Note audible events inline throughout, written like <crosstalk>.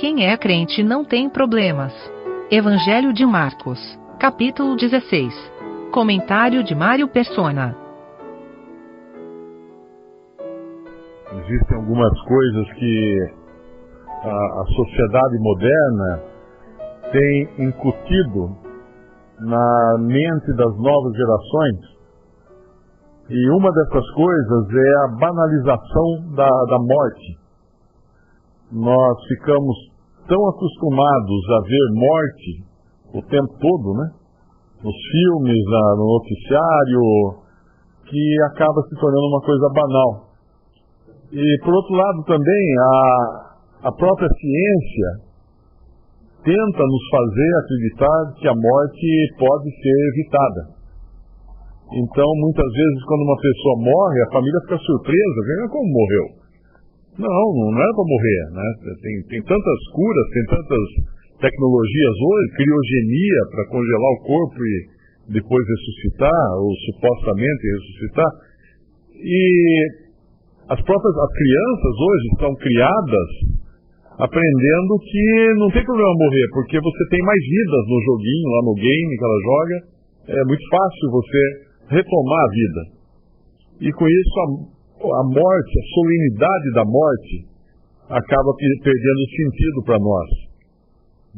quem é crente não tem problemas. Evangelho de Marcos, capítulo 16. Comentário de Mário Persona. Existem algumas coisas que a, a sociedade moderna tem incutido na mente das novas gerações. E uma dessas coisas é a banalização da, da morte. Nós ficamos tão acostumados a ver morte o tempo todo, né? Nos filmes, no noticiário, que acaba se tornando uma coisa banal. E, por outro lado, também, a, a própria ciência tenta nos fazer acreditar que a morte pode ser evitada. Então, muitas vezes, quando uma pessoa morre, a família fica surpresa, como morreu. Não, não era para morrer, né? Tem, tem tantas curas, tem tantas tecnologias hoje, criogenia para congelar o corpo e depois ressuscitar, ou supostamente ressuscitar. E as próprias as crianças hoje são criadas aprendendo que não tem problema morrer, porque você tem mais vidas no joguinho, lá no game que ela joga. É muito fácil você retomar a vida. E com isso a, a morte, a solenidade da morte, acaba perdendo sentido para nós.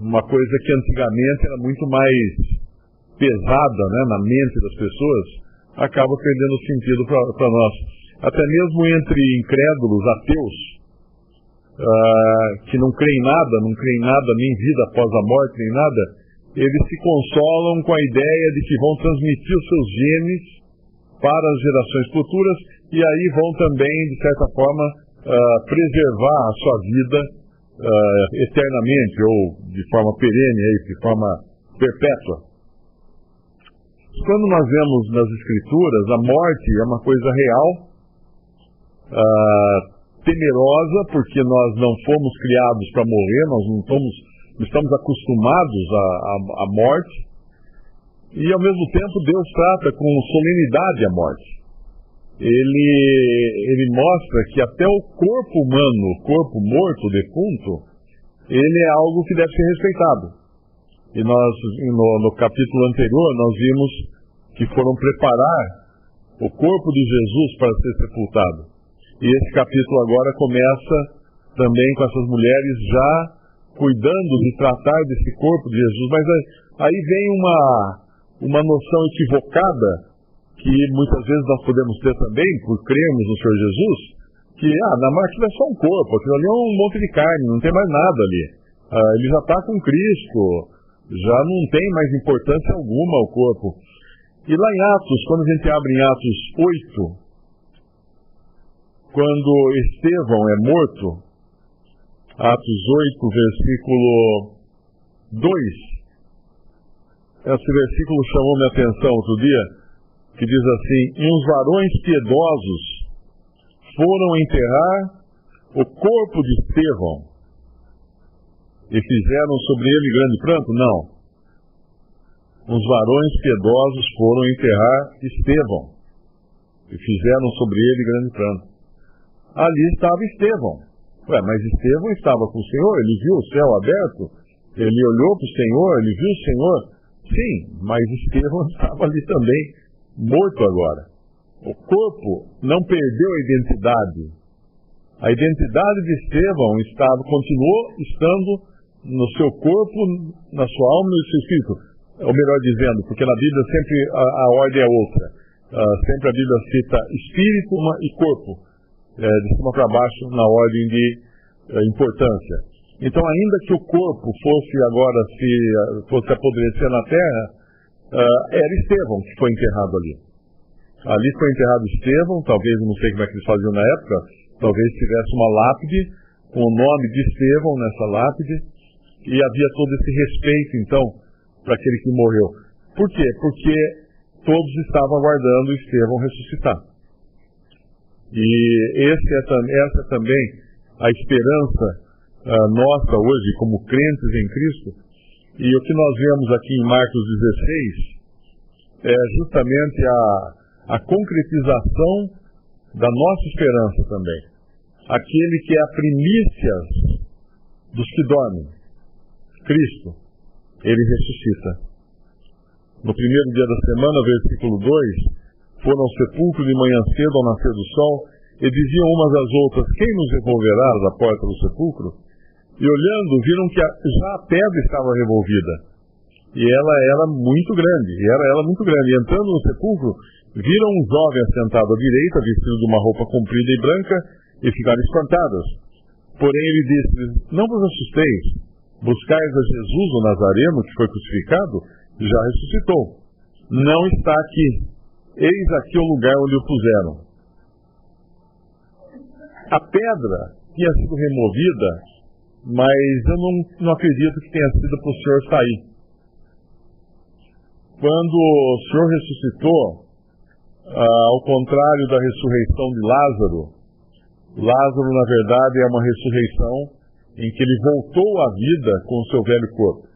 Uma coisa que antigamente era muito mais pesada né, na mente das pessoas, acaba perdendo sentido para nós. Até mesmo entre incrédulos, ateus, uh, que não creem nada, não creem nada, nem vida após a morte, nem nada, eles se consolam com a ideia de que vão transmitir os seus genes para as gerações futuras e aí vão também, de certa forma, uh, preservar a sua vida uh, eternamente ou de forma perene, de forma perpétua. Quando nós vemos nas Escrituras, a morte é uma coisa real, uh, temerosa, porque nós não fomos criados para morrer, nós não estamos, estamos acostumados à, morte. E ao mesmo tempo Deus trata com solenidade a morte. Ele, ele mostra que até o corpo humano, o corpo morto, defunto, ele é algo que deve ser respeitado. E nós, no, no capítulo anterior, nós vimos que foram preparar o corpo de Jesus para ser sepultado. E esse capítulo agora começa também com essas mulheres já cuidando de tratar desse corpo de Jesus. Mas aí vem uma, uma noção equivocada que muitas vezes nós podemos ter também, por crermos no Senhor Jesus, que ah, na morte é só um corpo, aquilo ali é um monte de carne, não tem mais nada ali. Ah, ele já está com Cristo, já não tem mais importância alguma o corpo. E lá em Atos, quando a gente abre em Atos 8, quando Estevão é morto, Atos 8, versículo 2. Esse versículo chamou minha atenção outro dia, que diz assim: E uns varões piedosos foram enterrar o corpo de Estevão e fizeram sobre ele grande pranto? Não. Uns varões piedosos foram enterrar Estevão e fizeram sobre ele grande pranto ali estava Estevão. Ué, mas Estevão estava com o Senhor, ele viu o céu aberto, ele olhou para o Senhor, ele viu o Senhor. Sim, mas Estevão <laughs> estava ali também, morto agora. O corpo não perdeu a identidade. A identidade de Estevão estava, continuou estando no seu corpo, na sua alma e no seu espírito. Ou melhor dizendo, porque na Bíblia sempre a, a ordem é outra. Uh, sempre a Bíblia cita espírito e corpo é, de cima para baixo na ordem de é, importância. Então, ainda que o corpo fosse agora se fosse apodrecer na terra, uh, era Estevão que foi enterrado ali. Ali foi enterrado Estevão, talvez, não sei como é que eles faziam na época, talvez tivesse uma lápide com o nome de Estevão nessa lápide, e havia todo esse respeito, então, para aquele que morreu. Por quê? Porque todos estavam aguardando Estevão ressuscitar. E é, essa é também a esperança uh, nossa hoje, como crentes em Cristo. E o que nós vemos aqui em Marcos 16 é justamente a, a concretização da nossa esperança também. Aquele que é a primícia dos que dormem. Cristo, ele ressuscita. No primeiro dia da semana, versículo 2, foram ao sepulcro de manhã cedo ao nascer do sol e diziam umas às outras: Quem nos devolverá da porta do sepulcro? E olhando, viram que já a pedra estava revolvida. E ela era muito grande, e era ela muito grande. E entrando no sepulcro, viram um jovem assentado à direita, vestido de uma roupa comprida e branca, e ficaram espantadas. Porém ele disse: Não vos assusteis, buscais a Jesus o Nazareno, que foi crucificado, já ressuscitou. Não está aqui. Eis aqui o lugar onde o puseram. A pedra tinha sido removida, mas eu não, não acredito que tenha sido para o Senhor sair. Quando o Senhor ressuscitou, ah, ao contrário da ressurreição de Lázaro, Lázaro, na verdade, é uma ressurreição em que ele voltou à vida com o seu velho corpo.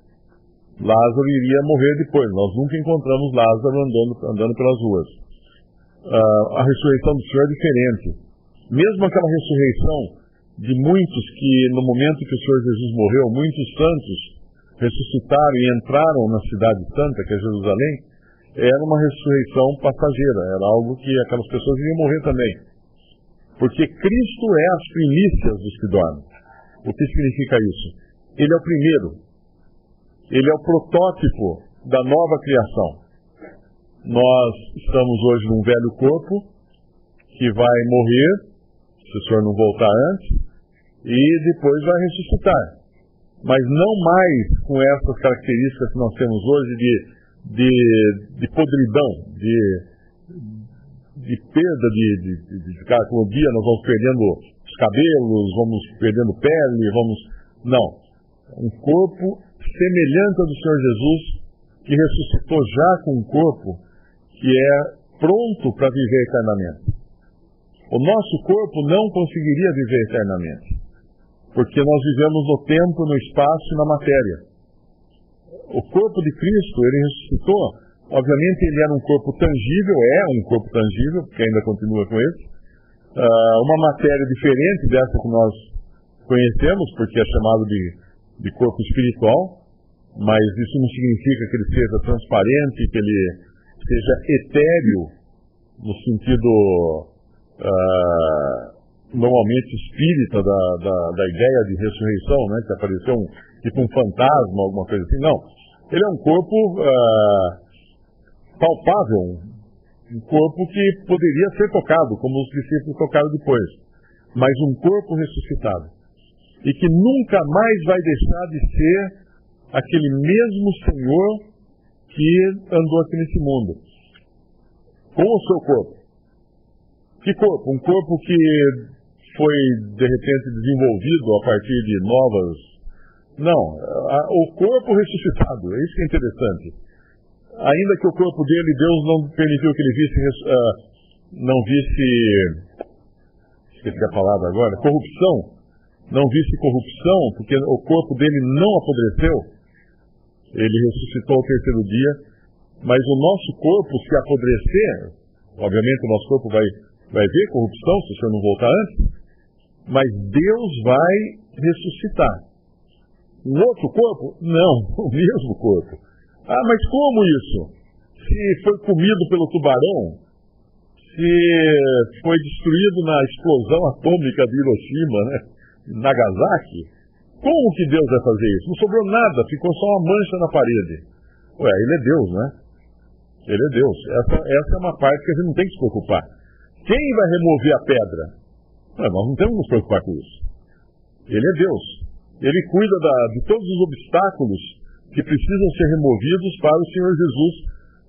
Lázaro iria morrer depois. Nós nunca encontramos Lázaro andando, andando pelas ruas. Uh, a ressurreição do Senhor é diferente. Mesmo aquela ressurreição de muitos que, no momento que o Senhor Jesus morreu, muitos santos ressuscitaram e entraram na cidade santa, que é Jerusalém, era uma ressurreição passageira, era algo que aquelas pessoas iriam morrer também. Porque Cristo é as primícias dos que dormem. O que significa isso? Ele é o primeiro. Ele é o protótipo da nova criação. Nós estamos hoje num velho corpo que vai morrer, se o senhor não voltar antes, e depois vai ressuscitar. Mas não mais com essas características que nós temos hoje de, de, de podridão, de, de perda de, de, de, de cada dia, nós vamos perdendo os cabelos, vamos perdendo pele, vamos. Não. Um corpo semelhante ao do Senhor Jesus, que ressuscitou já com um corpo que é pronto para viver eternamente. O nosso corpo não conseguiria viver eternamente, porque nós vivemos no tempo, no espaço e na matéria. O corpo de Cristo, ele ressuscitou, obviamente ele era um corpo tangível, é um corpo tangível, porque ainda continua com ele, uh, uma matéria diferente dessa que nós conhecemos, porque é chamado de, de corpo espiritual, mas isso não significa que ele seja transparente, que ele seja etéreo, no sentido uh, normalmente espírita da, da, da, ideia de ressurreição, né, que apareceu um, tipo um fantasma, alguma coisa assim. Não. Ele é um corpo uh, palpável, um corpo que poderia ser tocado, como os discípulos tocaram depois, mas um corpo ressuscitado. E que nunca mais vai deixar de ser aquele mesmo Senhor que andou aqui nesse mundo. Com o seu corpo. Que corpo? Um corpo que foi, de repente, desenvolvido a partir de novas. Não, a, o corpo ressuscitado, é isso que é interessante. Ainda que o corpo dele, Deus não permitiu que ele visse, uh, não visse, esqueci a palavra agora, corrupção, não visse corrupção, porque o corpo dele não apodreceu, ele ressuscitou ao terceiro dia, mas o nosso corpo, se apodrecer, obviamente o nosso corpo vai, vai ver corrupção, se o senhor não voltar antes, mas Deus vai ressuscitar. Um outro corpo? Não, <laughs> o mesmo corpo. Ah, mas como isso? Se foi comido pelo tubarão, se foi destruído na explosão atômica de Hiroshima, né? Nagasaki, como que Deus vai fazer isso? Não sobrou nada, ficou só uma mancha na parede. Ué, ele é Deus, né? Ele é Deus. Essa, essa é uma parte que a gente não tem que se preocupar. Quem vai remover a pedra? Ué, nós não temos que nos preocupar com isso. Ele é Deus. Ele cuida da, de todos os obstáculos que precisam ser removidos para o Senhor Jesus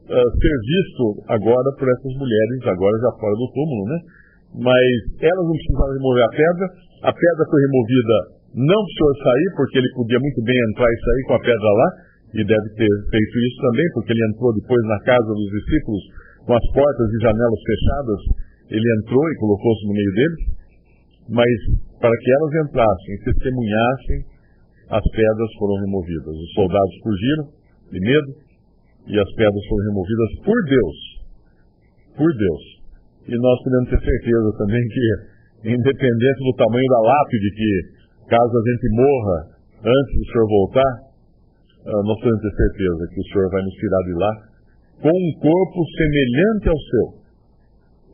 uh, ser visto agora por essas mulheres, agora já fora do túmulo, né? Mas elas não precisavam remover a pedra, a pedra foi removida não para o Senhor sair, porque ele podia muito bem entrar e sair com a pedra lá, e deve ter feito isso também, porque ele entrou depois na casa dos discípulos com as portas e janelas fechadas, ele entrou e colocou-se no meio deles, mas para que elas entrassem e testemunhassem as pedras foram removidas. Os soldados fugiram de medo e as pedras foram removidas por Deus. Por Deus. E nós podemos ter certeza também que, <laughs> independente do tamanho da lápide, que caso a gente morra antes do senhor voltar, uh, nós podemos ter certeza que o senhor vai nos tirar de lá com um corpo semelhante ao seu,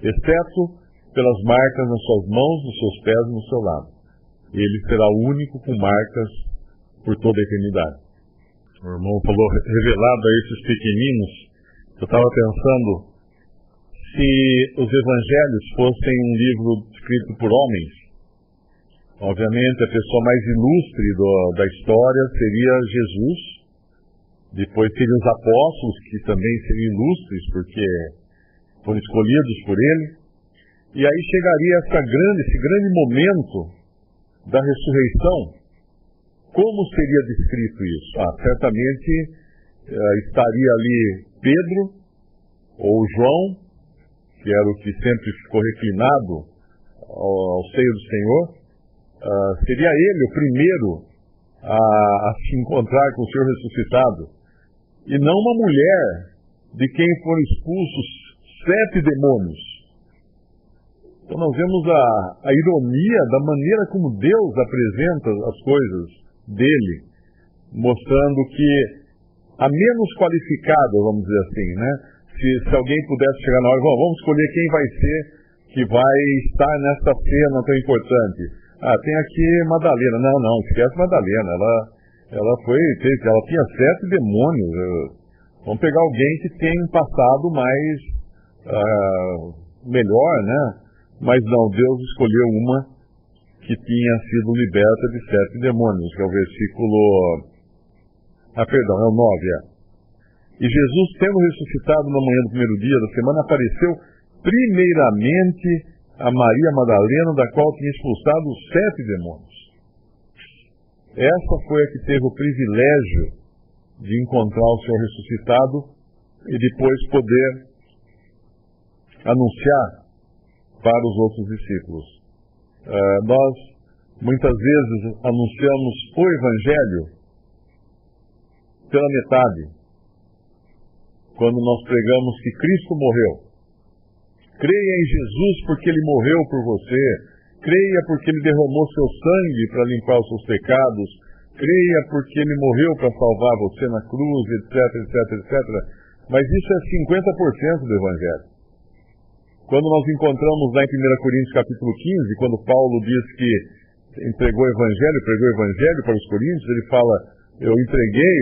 exceto pelas marcas nas suas mãos, nos seus pés e no seu lado. Ele será o único com marcas por toda a eternidade. O irmão falou revelado a esses pequeninos. Eu estava pensando se os evangelhos fossem um livro escrito por homens, obviamente a pessoa mais ilustre do, da história seria Jesus, depois seriam os apóstolos, que também seriam ilustres, porque foram escolhidos por ele, e aí chegaria essa grande, esse grande momento da ressurreição. Como seria descrito isso? Ah, certamente uh, estaria ali Pedro ou João, que era o que sempre ficou reclinado ao, ao seio do Senhor, uh, seria ele o primeiro a, a, se encontrar com o Senhor ressuscitado, e não uma mulher de quem foram expulsos sete demônios. Então nós vemos a, a ironia da maneira como Deus apresenta as coisas dele, mostrando que a menos qualificada, vamos dizer assim, né? se, se alguém pudesse chegar na hora, vamos escolher quem vai ser que vai estar nesta cena tão importante. Ah, tem aqui Madalena. Não, não, esquece Madalena. Ela, ela foi, ela tinha sete demônios. Vamos pegar alguém que tem um passado mais uh, melhor, né? Mas não, Deus escolheu uma que tinha sido liberta de sete demônios, que é o versículo. Ah, perdão, é o nove, é. E Jesus, tendo ressuscitado na manhã do primeiro dia da semana, apareceu primeiramente a Maria Madalena, da qual tinha expulsado os sete demônios. Essa foi a que teve o privilégio de encontrar o Senhor ressuscitado e depois poder anunciar para os outros discípulos. Uh, nós muitas vezes anunciamos o Evangelho pela metade, quando nós pregamos que Cristo morreu. Creia em Jesus porque ele morreu por você. Creia porque ele derramou seu sangue para limpar os seus pecados. Creia porque ele morreu para salvar você na cruz, etc, etc, etc. Mas isso é 50% do Evangelho. Quando nós encontramos lá em 1 Coríntios capítulo 15, quando Paulo diz que entregou o Evangelho, pregou o Evangelho para os Coríntios, ele fala, eu entreguei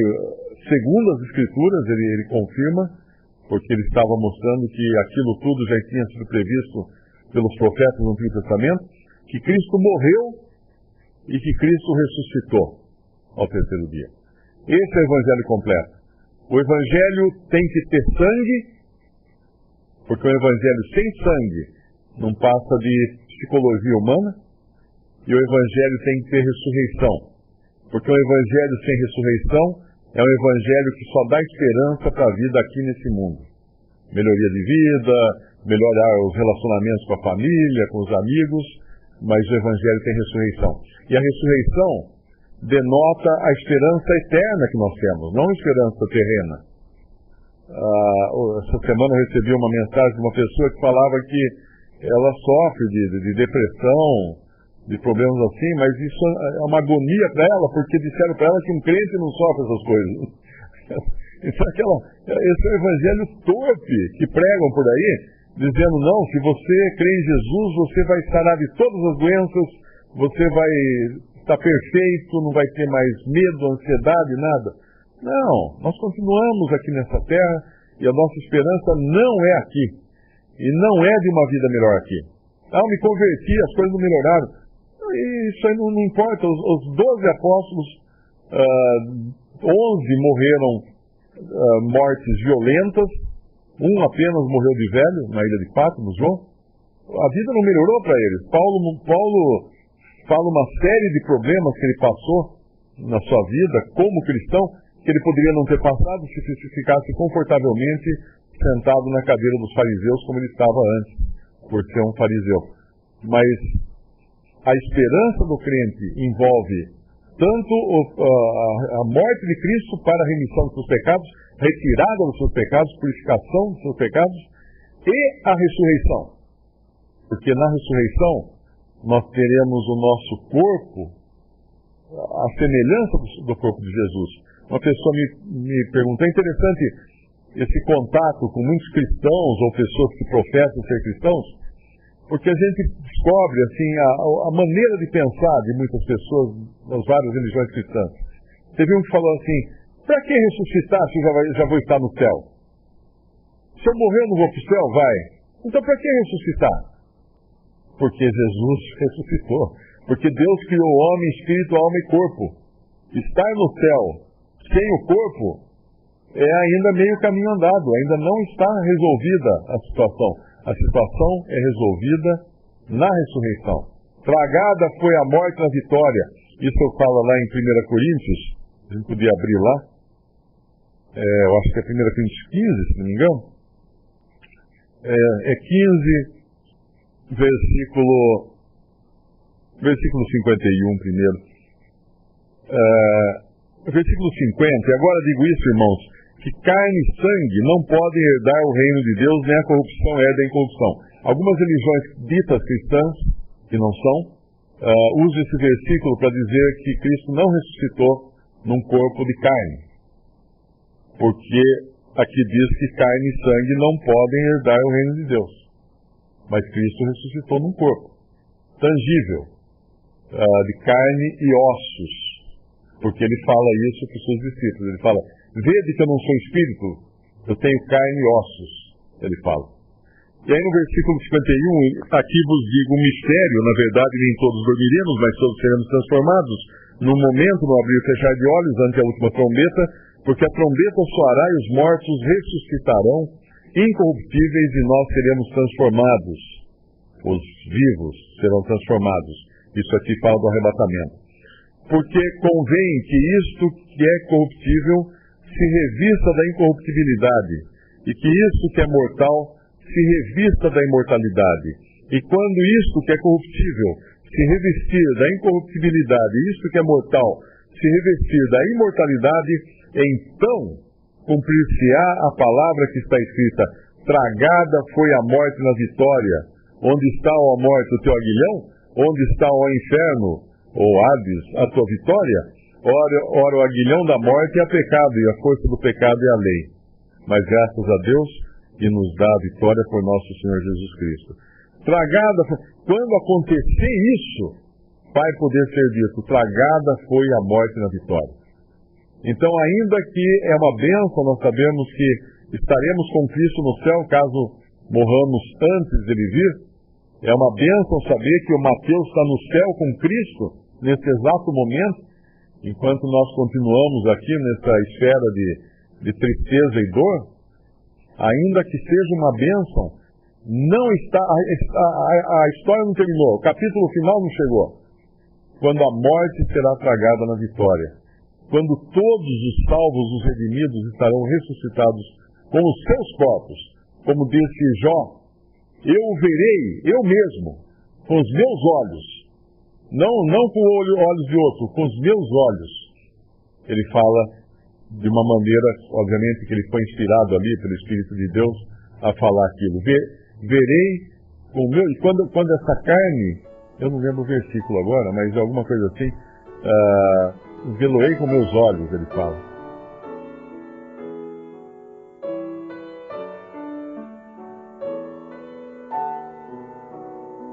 segundo as Escrituras, ele, ele confirma, porque ele estava mostrando que aquilo tudo já tinha sido previsto pelos profetas no Antigo Testamento, que Cristo morreu e que Cristo ressuscitou ao terceiro dia. Esse é o Evangelho completo. O Evangelho tem que ter sangue, porque o Evangelho sem sangue não passa de psicologia humana, e o Evangelho tem que ter ressurreição, porque o Evangelho sem ressurreição é um evangelho que só dá esperança para a vida aqui nesse mundo. Melhoria de vida, melhorar os relacionamentos com a família, com os amigos, mas o evangelho tem ressurreição. E a ressurreição denota a esperança eterna que nós temos, não a esperança terrena. Ah, essa semana eu recebi uma mensagem de uma pessoa que falava que ela sofre de, de, de depressão, de problemas assim, mas isso é uma agonia para ela, porque disseram para ela que um crente não sofre essas coisas. Isso <laughs> é aquela, esse é o evangelho torpe que pregam por aí, dizendo, não, se você crê em Jesus, você vai sarar de todas as doenças, você vai estar perfeito, não vai ter mais medo, ansiedade, nada. Não, nós continuamos aqui nessa terra e a nossa esperança não é aqui. E não é de uma vida melhor aqui. Ah, me converti, as coisas não melhoraram. Isso aí não, não importa. Os, os 12 apóstolos, uh, ah, 11 morreram uh, mortes violentas, um apenas morreu de velho na ilha de Patmos, João. A vida não melhorou para eles. Paulo, Paulo fala uma série de problemas que ele passou na sua vida como cristão, que ele poderia não ter passado se ficasse confortavelmente sentado na cadeira dos fariseus como ele estava antes, por ser um fariseu. Mas a esperança do crente envolve tanto a, morte de Cristo para a remissão dos seus pecados, retirada dos seus pecados, purificação dos seus pecados, e a ressurreição. Porque na ressurreição nós teremos o nosso corpo a semelhança do, do corpo de Jesus. Uma pessoa me, me perguntou, é interessante esse contato com muitos cristãos ou pessoas que professam ser cristãos, porque a gente descobre assim a, a maneira de pensar de muitas pessoas nas várias religiões cristãs. Teve um que falou assim: para que ressuscitar se já, vai, já vou estar no céu? Se eu morrer, eu não vou para o céu? Vai. Então para que ressuscitar? Porque Jesus ressuscitou. Porque Deus criou homem, espírito, alma e corpo. Estar no céu sem o corpo é ainda meio caminho andado, ainda não está resolvida a situação. A situação é resolvida na ressurreição. Tragada foi a morte na vitória. Isso eu falo lá em 1 Coríntios, a gente podia abrir lá. É, eu acho que é 1 Coríntios 15, se não me engano. É, é 15, versículo, versículo 51 primeiro. É, versículo 50, e agora digo isso, irmãos, que carne e sangue não podem herdar o reino de Deus, nem a corrupção herda a incorrupção. Algumas religiões ditas cristãs, que não são, uh, usam esse versículo para dizer que Cristo não ressuscitou num corpo de carne. Porque aqui diz que carne e sangue não podem herdar o reino de Deus. Mas Cristo ressuscitou num corpo tangível, uh, de carne e ossos. Porque ele fala isso para os seus discípulos. Ele fala: Vede que eu não sou espírito, eu tenho carne e ossos, ele fala. E aí no versículo 51, aqui vos digo um mistério, na verdade nem todos dormiremos, mas todos seremos transformados, num momento, no abrir e fechar de olhos, ante a última trombeta, porque a trombeta soará e os mortos ressuscitarão, incorruptíveis, e nós seremos transformados. Os vivos serão transformados. Isso aqui fala do arrebatamento. Porque convém que isto que é corruptível se revista da incorruptibilidade, e que isso que é mortal se revista da imortalidade. E quando isto que é corruptível se revestir da incorruptibilidade, isto que é mortal se revestir da imortalidade, então cumprir-se-á a palavra que está escrita: Tragada foi a morte na vitória. Onde está, ó morte, o teu aguilhão? Onde está, ó inferno, ou Hades, a tua vitória? Ora, ora, o aguilhão da morte é pecado, e a força do pecado é a lei. Mas graças a Deus que nos dá a vitória por nosso Senhor Jesus Cristo. Tragada, quando acontecer isso, vai poder ser dito, tragada foi a morte na vitória. Então, ainda que é uma bênção, nós sabemos que estaremos com Cristo no céu, caso morramos antes dele vir. É uma bênção saber que o Mateus está no céu com Cristo, nesse exato momento, enquanto nós continuamos aqui nessa esfera de, de tristeza e dor, ainda que seja uma bênção, não está a, a, a, história não terminou, o capítulo final não chegou. Quando a morte será tragada na vitória, quando todos os salvos, os redimidos, estarão ressuscitados com os seus corpos, como disse Jó, eu o verei, eu mesmo, com os meus olhos, não, não com olho, olhos de outro, com os meus olhos. Ele fala de uma maneira, obviamente, que ele foi inspirado ali pelo Espírito de Deus a falar aquilo. verei com o meu. E quando, quando essa carne, eu não lembro o versículo agora, mas alguma coisa assim, uh, veloei com meus olhos, ele fala.